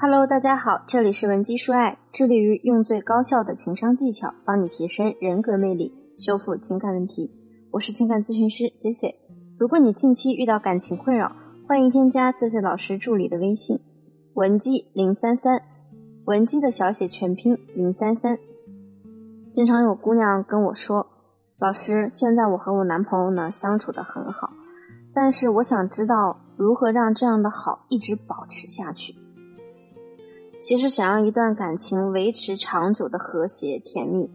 Hello，大家好，这里是文姬说爱，致力于用最高效的情商技巧帮你提升人格魅力，修复情感问题。我是情感咨询师 C C。如果你近期遇到感情困扰，欢迎添加 C C 老师助理的微信文姬零三三，文姬的小写全拼零三三。经常有姑娘跟我说，老师，现在我和我男朋友呢相处的很好，但是我想知道如何让这样的好一直保持下去。其实，想要一段感情维持长久的和谐甜蜜，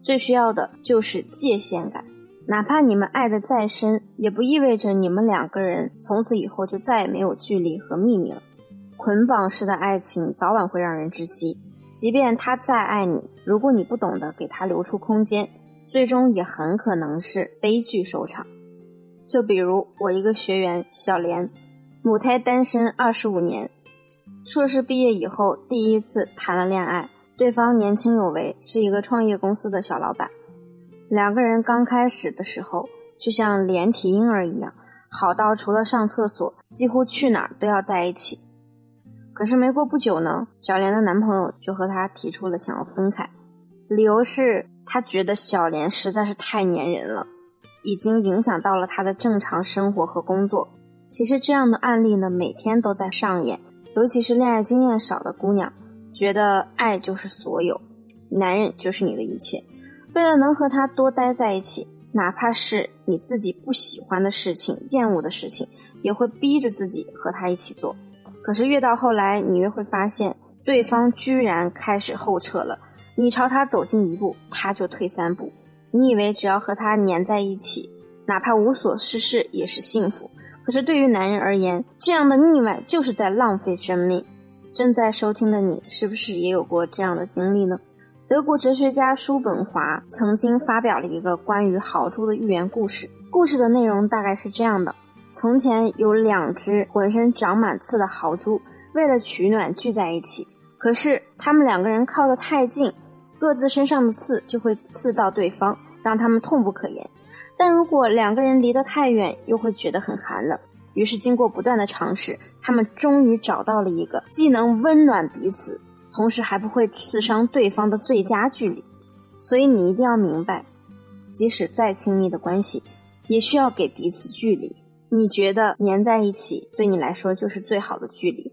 最需要的就是界限感。哪怕你们爱的再深，也不意味着你们两个人从此以后就再也没有距离和秘密了。捆绑式的爱情早晚会让人窒息，即便他再爱你，如果你不懂得给他留出空间，最终也很可能是悲剧收场。就比如我一个学员小莲，母胎单身二十五年。硕士毕业以后，第一次谈了恋爱，对方年轻有为，是一个创业公司的小老板。两个人刚开始的时候，就像连体婴儿一样，好到除了上厕所，几乎去哪儿都要在一起。可是没过不久呢，小莲的男朋友就和她提出了想要分开，理由是他觉得小莲实在是太粘人了，已经影响到了他的正常生活和工作。其实这样的案例呢，每天都在上演。尤其是恋爱经验少的姑娘，觉得爱就是所有，男人就是你的一切。为了能和他多待在一起，哪怕是你自己不喜欢的事情、厌恶的事情，也会逼着自己和他一起做。可是越到后来，你越会发现，对方居然开始后撤了。你朝他走近一步，他就退三步。你以为只要和他粘在一起，哪怕无所事事也是幸福。可是对于男人而言，这样的腻歪就是在浪费生命。正在收听的你，是不是也有过这样的经历呢？德国哲学家叔本华曾经发表了一个关于豪猪的寓言故事。故事的内容大概是这样的：从前有两只浑身长满刺的豪猪，为了取暖聚在一起。可是他们两个人靠得太近，各自身上的刺就会刺到对方，让他们痛不可言。但如果两个人离得太远，又会觉得很寒冷。于是，经过不断的尝试，他们终于找到了一个既能温暖彼此，同时还不会刺伤对方的最佳距离。所以，你一定要明白，即使再亲密的关系，也需要给彼此距离。你觉得粘在一起对你来说就是最好的距离，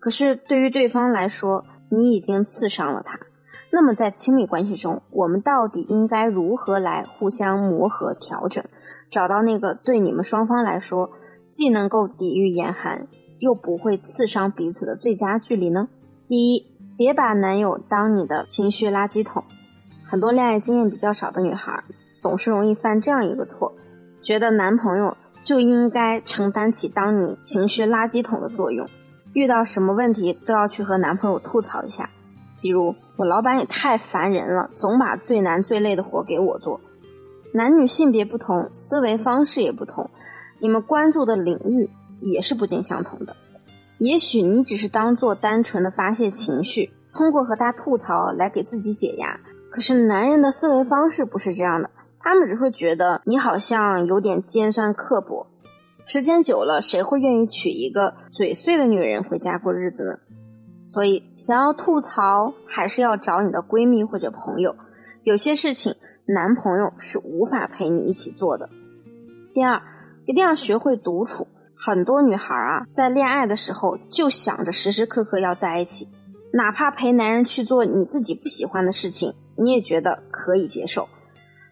可是对于对方来说，你已经刺伤了他。那么，在亲密关系中，我们到底应该如何来互相磨合、调整，找到那个对你们双方来说既能够抵御严寒，又不会刺伤彼此的最佳距离呢？第一，别把男友当你的情绪垃圾桶。很多恋爱经验比较少的女孩，总是容易犯这样一个错，觉得男朋友就应该承担起当你情绪垃圾桶的作用，遇到什么问题都要去和男朋友吐槽一下。比如我老板也太烦人了，总把最难最累的活给我做。男女性别不同，思维方式也不同，你们关注的领域也是不尽相同的。也许你只是当做单纯的发泄情绪，通过和他吐槽来给自己解压。可是男人的思维方式不是这样的，他们只会觉得你好像有点尖酸刻薄。时间久了，谁会愿意娶一个嘴碎的女人回家过日子呢？所以，想要吐槽，还是要找你的闺蜜或者朋友。有些事情，男朋友是无法陪你一起做的。第二，一定要学会独处。很多女孩啊，在恋爱的时候就想着时时刻刻要在一起，哪怕陪男人去做你自己不喜欢的事情，你也觉得可以接受。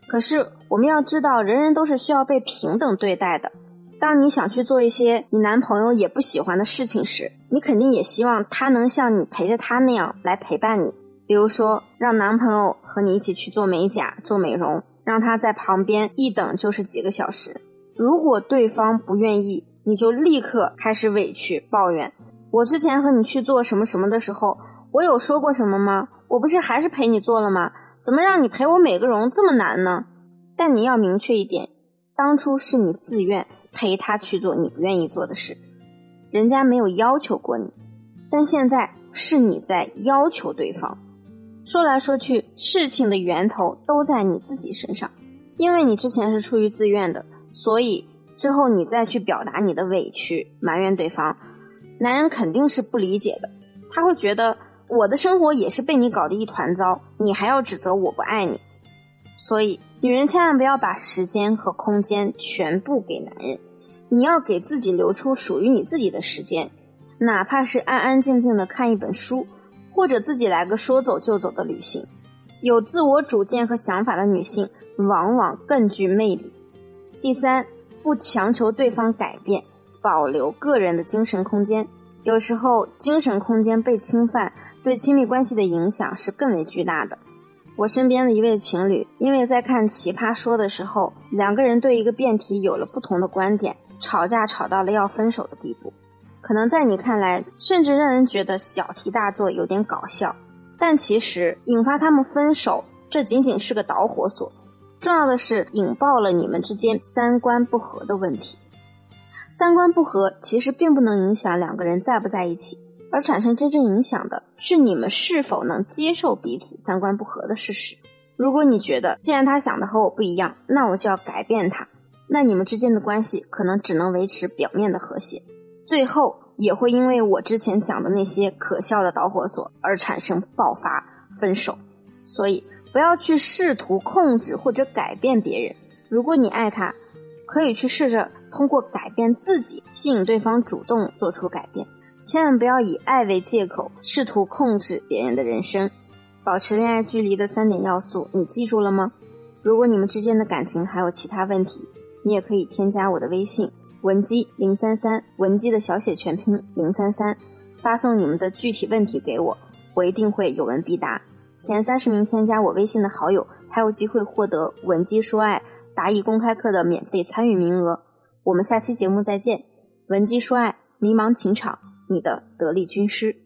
可是，我们要知道，人人都是需要被平等对待的。当你想去做一些你男朋友也不喜欢的事情时，你肯定也希望他能像你陪着他那样来陪伴你。比如说，让男朋友和你一起去做美甲、做美容，让他在旁边一等就是几个小时。如果对方不愿意，你就立刻开始委屈抱怨。我之前和你去做什么什么的时候，我有说过什么吗？我不是还是陪你做了吗？怎么让你陪我美个容这么难呢？但你要明确一点，当初是你自愿。陪他去做你不愿意做的事，人家没有要求过你，但现在是你在要求对方。说来说去，事情的源头都在你自己身上，因为你之前是出于自愿的，所以之后你再去表达你的委屈、埋怨对方，男人肯定是不理解的，他会觉得我的生活也是被你搞得一团糟，你还要指责我不爱你。所以，女人千万不要把时间和空间全部给男人，你要给自己留出属于你自己的时间，哪怕是安安静静的看一本书，或者自己来个说走就走的旅行。有自我主见和想法的女性，往往更具魅力。第三，不强求对方改变，保留个人的精神空间。有时候，精神空间被侵犯，对亲密关系的影响是更为巨大的。我身边的一位情侣，因为在看《奇葩说》的时候，两个人对一个辩题有了不同的观点，吵架吵到了要分手的地步。可能在你看来，甚至让人觉得小题大做，有点搞笑。但其实，引发他们分手，这仅仅是个导火索。重要的是，引爆了你们之间三观不合的问题。三观不合其实并不能影响两个人在不在一起，而产生真正影响的是你们是否能接受彼此三观不合的事实。如果你觉得，既然他想的和我不一样，那我就要改变他，那你们之间的关系可能只能维持表面的和谐，最后。也会因为我之前讲的那些可笑的导火索而产生爆发分手，所以不要去试图控制或者改变别人。如果你爱他，可以去试着通过改变自己吸引对方主动做出改变，千万不要以爱为借口试图控制别人的人生。保持恋爱距离的三点要素，你记住了吗？如果你们之间的感情还有其他问题，你也可以添加我的微信。文姬零三三，文姬的小写全拼零三三，发送你们的具体问题给我，我一定会有问必答。前三十名添加我微信的好友，还有机会获得文姬说爱答疑公开课的免费参与名额。我们下期节目再见，文姬说爱，迷茫情场，你的得力军师。